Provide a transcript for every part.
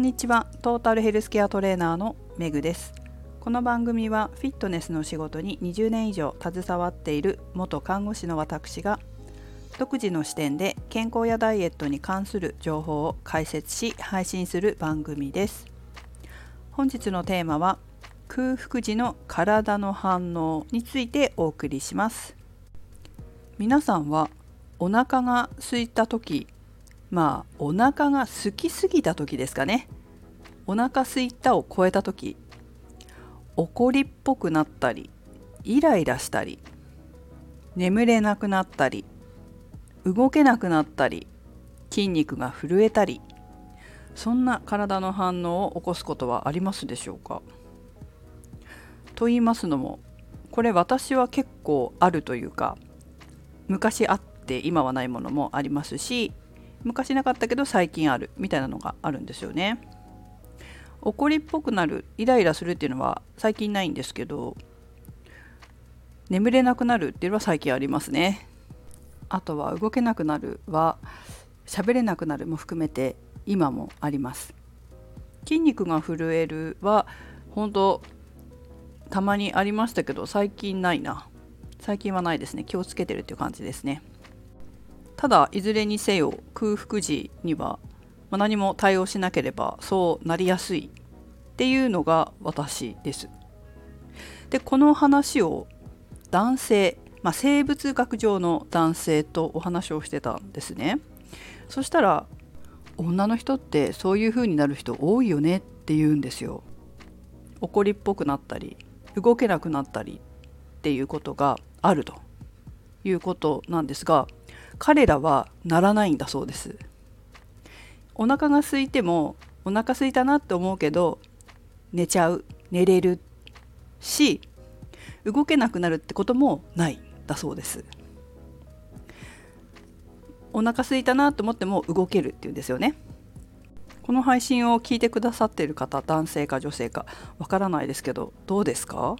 んにちは。トータルヘルスケアトレーナーのメグです。この番組はフィットネスの仕事に20年以上携わっている元看護師の私が独自の視点で健康やダイエットに関する情報を解説し配信する番組です。本日のテーマは空腹時の体の反応についてお送りします。皆さんはお腹が空いた時まあお腹が空きすぎた時ですかね。お腹すいたを超えた時怒りっぽくなったりイライラしたり眠れなくなったり動けなくなったり筋肉が震えたりそんな体の反応を起こすことはありますでしょうか？と言いますのもこれ私は結構あるというか昔あって今はないものもありますし昔なかったけど最近あるみたいなのがあるんですよね。怒りっぽくなるイライラするっていうのは最近ないんですけど眠れなくなるっていうのは最近ありますね。あとは動けなくなるは喋れなくなるも含めて今もあります。筋肉が震えるは本当たまにありましたけど最近ないな最近はないですね気をつけてるっていう感じですねただいずれにせよ空腹時にはま何も対応しなければそうなりやすいっていうのが私です。でこの話を男性、まあ、生物学上の男性とお話をしてたんですね。そしたら女の人ってそういう風になる人多いよねって言うんですよ。怒りっぽくなったり動けなくなったりっていうことがあるということなんですが彼らはならないんだそうですお腹が空いてもお腹空いたなって思うけど寝ちゃう寝れるし動けなくなるってこともないだそうです。お腹空いたなと思っても動けるっていうんですよね。この配信を聞いてくださっている方男性か女性かわからないですけどどうですか？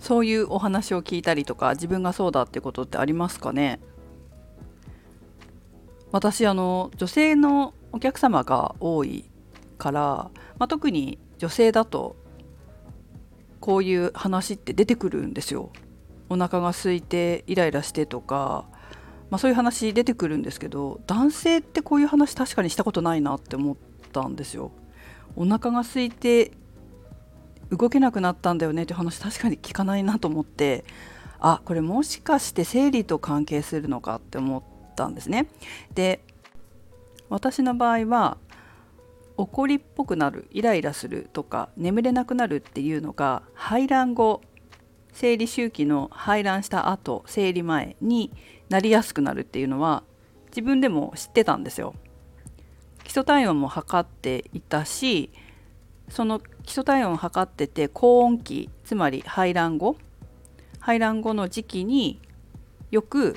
そういうお話を聞いたりとか自分がそうだってことってありますかね？私あの女性のお客様が多いから、まあ、特に女性だとこういう話って出てくるんですよ。お腹が空いてイライラしてとか、まあ、そういう話出てくるんですけど男性ってこういう話確かにしたことないなって思ったんですよ。お腹が空いて動けなくなったんだよねって話確かに聞かないなと思ってあこれもしかして生理と関係するのかって思ったんですね。で私の場合は怒りっぽくなるイライラするとか眠れなくなるっていうのが排卵後生理周期の排卵した後生理前になりやすくなるっていうのは自分でも知ってたんですよ。基礎体温も測っていたしその基礎体温を測ってて高温期つまり排卵後排卵後の時期によく、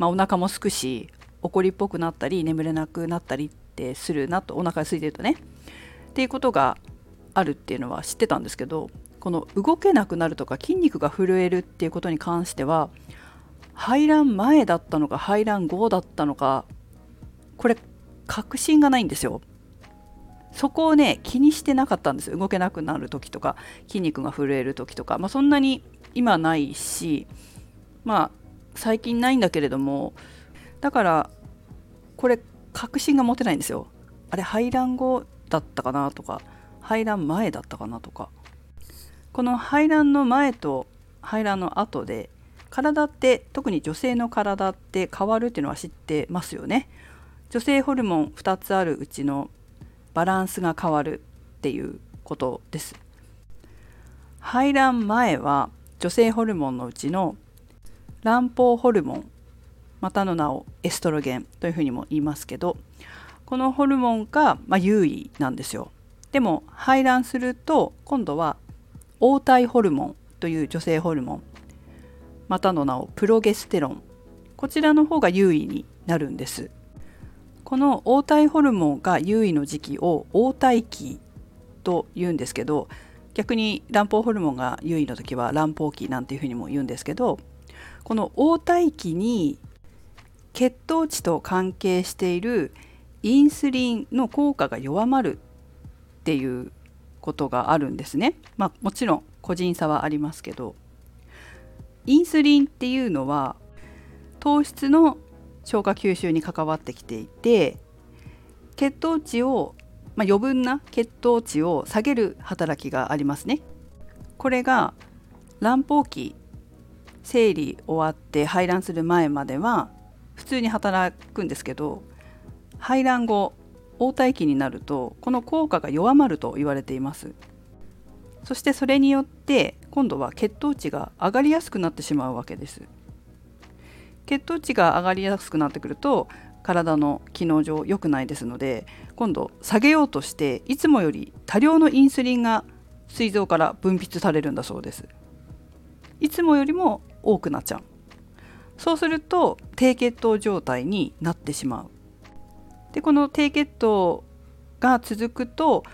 まあ、お腹もすくし怒りっぽくなったり眠れなくなったりってするなとお腹が空いてるとね。っていうことがあるっていうのは知ってたんですけどこの動けなくなるとか筋肉が震えるっていうことに関しては排卵前だったのか排卵後だったのかこれ確信がないんですよ。そこをね気にしてなかったんです動けなくなる時とか筋肉が震える時とか、まあ、そんなに今ないしまあ最近ないんだけれどもだからこれ確信が持てないんですよ。あれ排卵後だったかなとか排卵前だったかなとか。この排卵の前と排卵の後で体って特に女性の体って変わるっていうのは知ってますよね。女性ホルモン2つあるうちのバランスが変わるっていうことです。排卵前は女性ホルモンのうちの卵胞ホルモンまたの名をエストロゲンというふうにも言いますけどこのホルモンが、まあ、優位なんですよ。でも排卵すると今度は黄体ホルモンという女性ホルモンまたの名をプロゲステロンこちらの方が優位になるんです。この黄体ホルモンが優位の時期を黄体期と言うんですけど逆に卵胞ホルモンが優位の時は卵胞期なんていうふうにも言うんですけどこの黄体期に血糖値と関係しているインスリンの効果が弱まるっていうことがあるんですね。まあ、もちろん個人差はありますけどインスリンっていうのは糖質の消化吸収に関わってきていて血糖値を、まあ、余分な血糖値を下げる働きがありますね。これが卵胞期生理終わって排卵する前までは普通に働くんですけど排卵後黄体期になるとこの効果が弱まると言われています。そしてそれによって今度は血糖値が上がりやすくなってしまうわけです。血糖値が上がりやすくなってくると体の機能上良くないですので今度下げようとしていつもより多量のインスリンが膵臓から分泌されるんだそうです。いつもよりも多くなっちゃう。そうすると低血糖状態になってしまう。でこの低血糖が続くと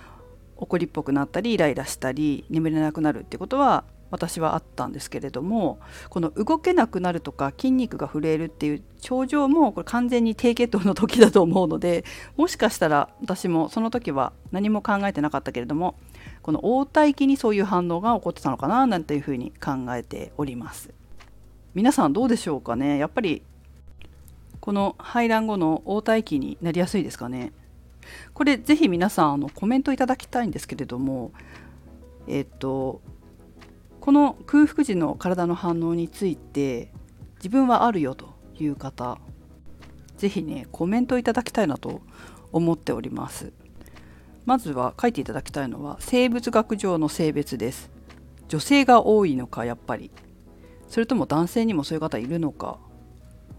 怒りっぽくなったりイライラしたり眠れなくなるってことは私はあったんですけれどもこの動けなくなるとか筋肉が震えるっていう症状もこれ完全に低血糖の時だと思うのでもしかしたら私もその時は何も考えてなかったけれどもこの黄体期にそういう反応が起こってたのかななんていうふうに考えております。皆さんどうでしょうかね？やっぱりこの排卵後の黄体期になりやすいですかね？これぜひ皆さんあのコメントいただきたいんですけれどもえっとこの空腹時の体の反応について自分はあるよという方ぜひねコメントいただきたいなと思っております。まずは書いていただきたいのは生物学上の性別です。女性が多いのかやっぱり。それとも男性にもそういう方いるのか。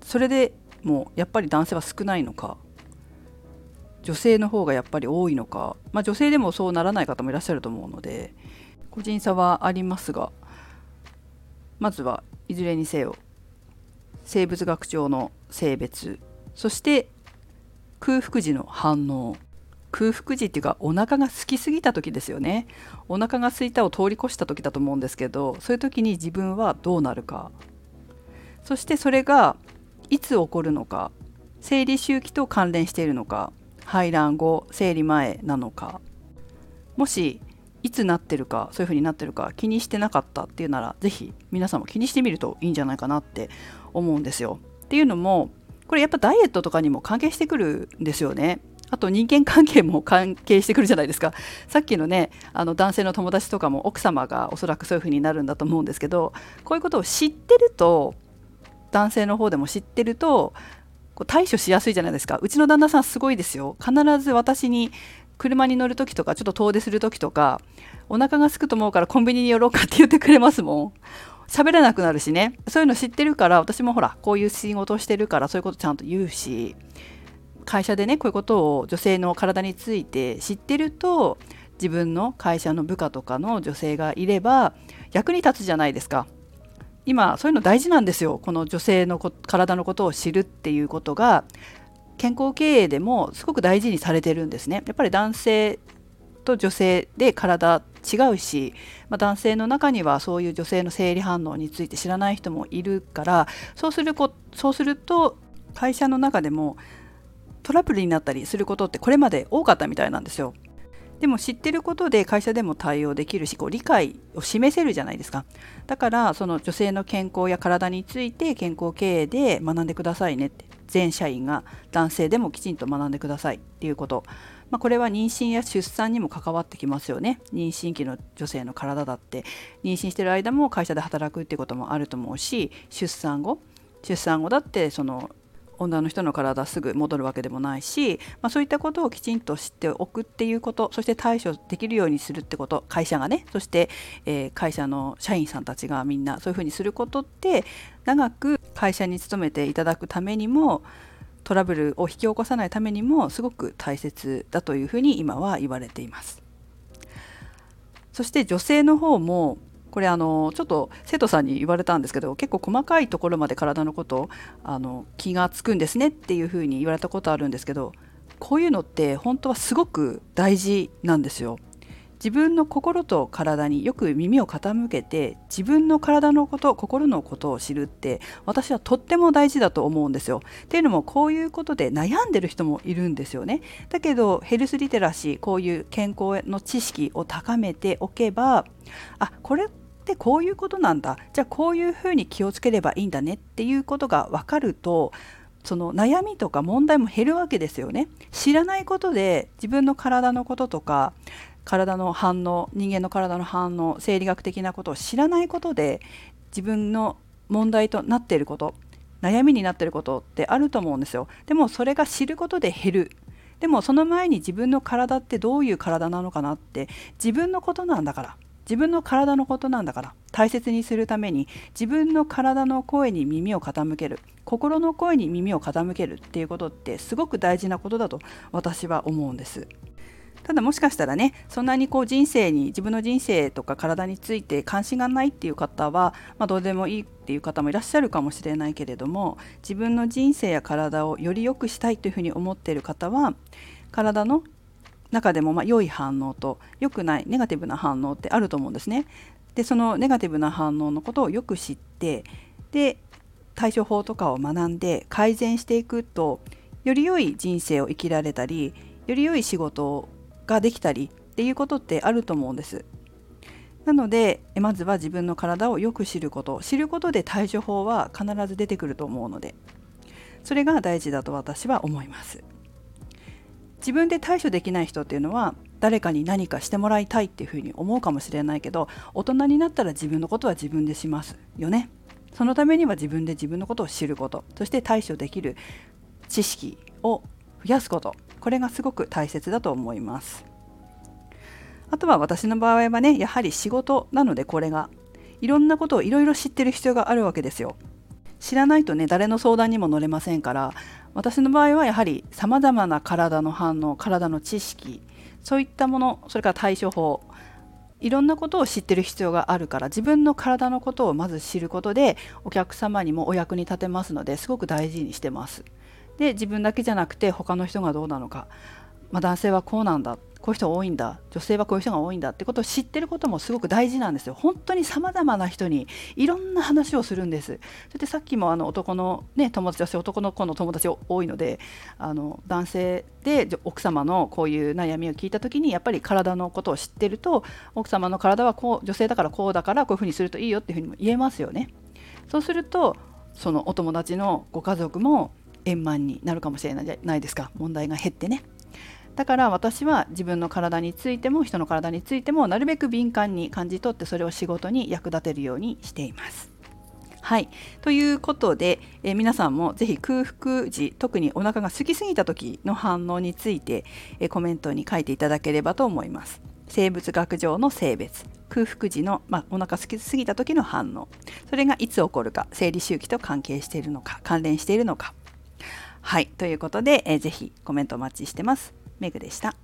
それでもやっぱり男性は少ないのか。女性の方がやっぱり多いのか、まあ、女性でもそうならない方もいらっしゃると思うので個人差はありますがまずはいずれにせよ生物学上の性別。そして空腹時の反応。空腹時っていうかお腹が空きすぎた時ですよね。お腹が空いたを通り越した時だと思うんですけどそういう時に自分はどうなるか。そしてそれがいつ起こるのか。生理周期と関連しているのか。排卵後生理前なのか。もしいつなってるかそういう風になってるか気にしてなかったっていうなら是非皆さんも気にしてみるといいんじゃないかなって思うんですよ。っていうのもこれやっぱダイエットとかにも関係してくるんですよね。あと人間関係も関係してくるじゃないですか。さっきのねあの男性の友達とかも奥様がおそらくそういう風になるんだと思うんですけどこういうことを知ってると男性の方でも知ってるとこう対処しやすいじゃないですか。うちの旦那さんすごいですよ。必ず私に車に乗る時とかちょっと遠出する時とかお腹が空くと思うからコンビニに寄ろうかって言ってくれますもん。喋れなくなるしね。そういうの知ってるから私もほらこういう仕事をしてるからそういうことちゃんと言うし。会社でねこういうことを女性の体について知ってると自分の会社の部下とかの女性がいれば役に立つじゃないですか今そういうの大事なんですよこの女性の体のことを知るっていうことが健康経営でもすごく大事にされてるんですね。やっぱり男性と女性で体違うし、まあ、男性の中にはそういう女性の生理反応について知らない人もいるからそうするこそうすると会社の中でもトラブルになったりすることってこれまで多かったみたいなんですよ。でも知ってることで会社でも対応できるしこう理解を示せるじゃないですか。だからその女性の健康や体について健康経営で学んでくださいねって全社員が男性でもきちんと学んでくださいっていうこと、まあ、これは妊娠や出産にも関わってきますよね。妊娠期の女性の体だって。妊娠してる間も会社で働くっていうこともあると思うし出産後出産後だってその女の人の体すぐ戻るわけでもないし、まあ、そういったことをきちんと知っておくっていうことそして対処できるようにするってこと会社がねそして、えー、会社の社員さんたちがみんなそういうふうにすることって長く会社に勤めていただくためにもトラブルを引き起こさないためにもすごく大切だというふうに今は言われています。そして女性の方もこれあのちょっと生徒さんに言われたんですけど結構細かいところまで体のことあの気がつくんですねっていうふうに言われたことあるんですけどこういうのって本当はすごく大事なんですよ。自分の心と体によく耳を傾けて自分の体のこと心のことを知るって私はとっても大事だと思うんですよ。っていうのもこういうことで悩んでる人もいるんですよね。だけどヘルスリテラシーこういう健康の知識を高めておけばあこれってこういうことなんだ。じゃあこういうふうに気をつければいいんだねっていうことが分かるとその悩みとか問題も減るわけですよね。知らないことで自分の体のこととか体の反応人間の体の反応生理学的なことを知らないことで自分の問題となっていること悩みになってることってあると思うんですよ。でもそれが知ることで減る。でもその前に自分の体ってどういう体なのかなって自分のことなんだから。自分の体のことなんだから大切にするために自分の体の声に耳を傾ける心の声に耳を傾けるっていうことってすごく大事なことだと私は思うんです。ただもしかしたらねそんなにこう人生に自分の人生とか体について関心がないっていう方は、まあ、どうでもいいっていう方もいらっしゃるかもしれないけれども自分の人生や体をより良くしたいというふうに思っている方は体の中でもま良い反応と良くないネガティブな反応ってあると思うんですね。でそのネガティブな反応のことをよく知ってで対処法とかを学んで改善していくとより良い人生を生きられたりより良い仕事ができたりっていうことってあると思うんです。なのでまずは自分の体をよく知ること知ることで対処法は必ず出てくると思うのでそれが大事だと私は思います自分で対処できない人っていうのは誰かに何かしてもらいたいっていうふうに思うかもしれないけど大人になったら自分のことは自分でしますよね。そのためには自分で自分のことを知ること。そして対処できる知識を増やすこと。これがすごく大切だと思います。あとは私の場合はねやはり仕事なのでこれが。いろんなことをいろいろ知ってる必要があるわけですよ。知らないとね誰の相談にも乗れませんから私の場合はやはりさまざまな体の反応体の知識そういったものそれから対処法いろんなことを知ってる必要があるから自分の体のことをまず知ることでお客様にもお役に立てますのですごく大事にしてます。で自分だけじゃなくて他の人がどうなのか、まあ、男性はこうなんだこういう人が多いんだ女性はこういう人が多いんだってことを知ってることもすごく大事なんですよ。本当にさまざまな人にいろんな話をするんです。それでさっきもあの男の、ね、友達私男の子の友達多いのであの男性で奥様のこういう悩みを聞いた時にやっぱり体のことを知ってると奥様の体はこう女性だからこうだからこういうふうにするといいよっていうふうにも言えますよね。そうするとそのお友達のご家族も円満になるかもしれないじゃないですか。問題が減ってね。だから私は自分の体についても人の体についてもなるべく敏感に感じ取ってそれを仕事に役立てるようにしています。はいということで、え、皆さんもぜひ空腹時特にお腹が空きすぎた時の反応について、え、コメントに書いていただければと思います。生物学上の性別空腹時の、まあ、お腹空きすぎた時の反応それがいつ起こるか生理周期と関係しているのか関連しているのかはいということで、えー、ぜひコメントお待ちしてます。メグでした。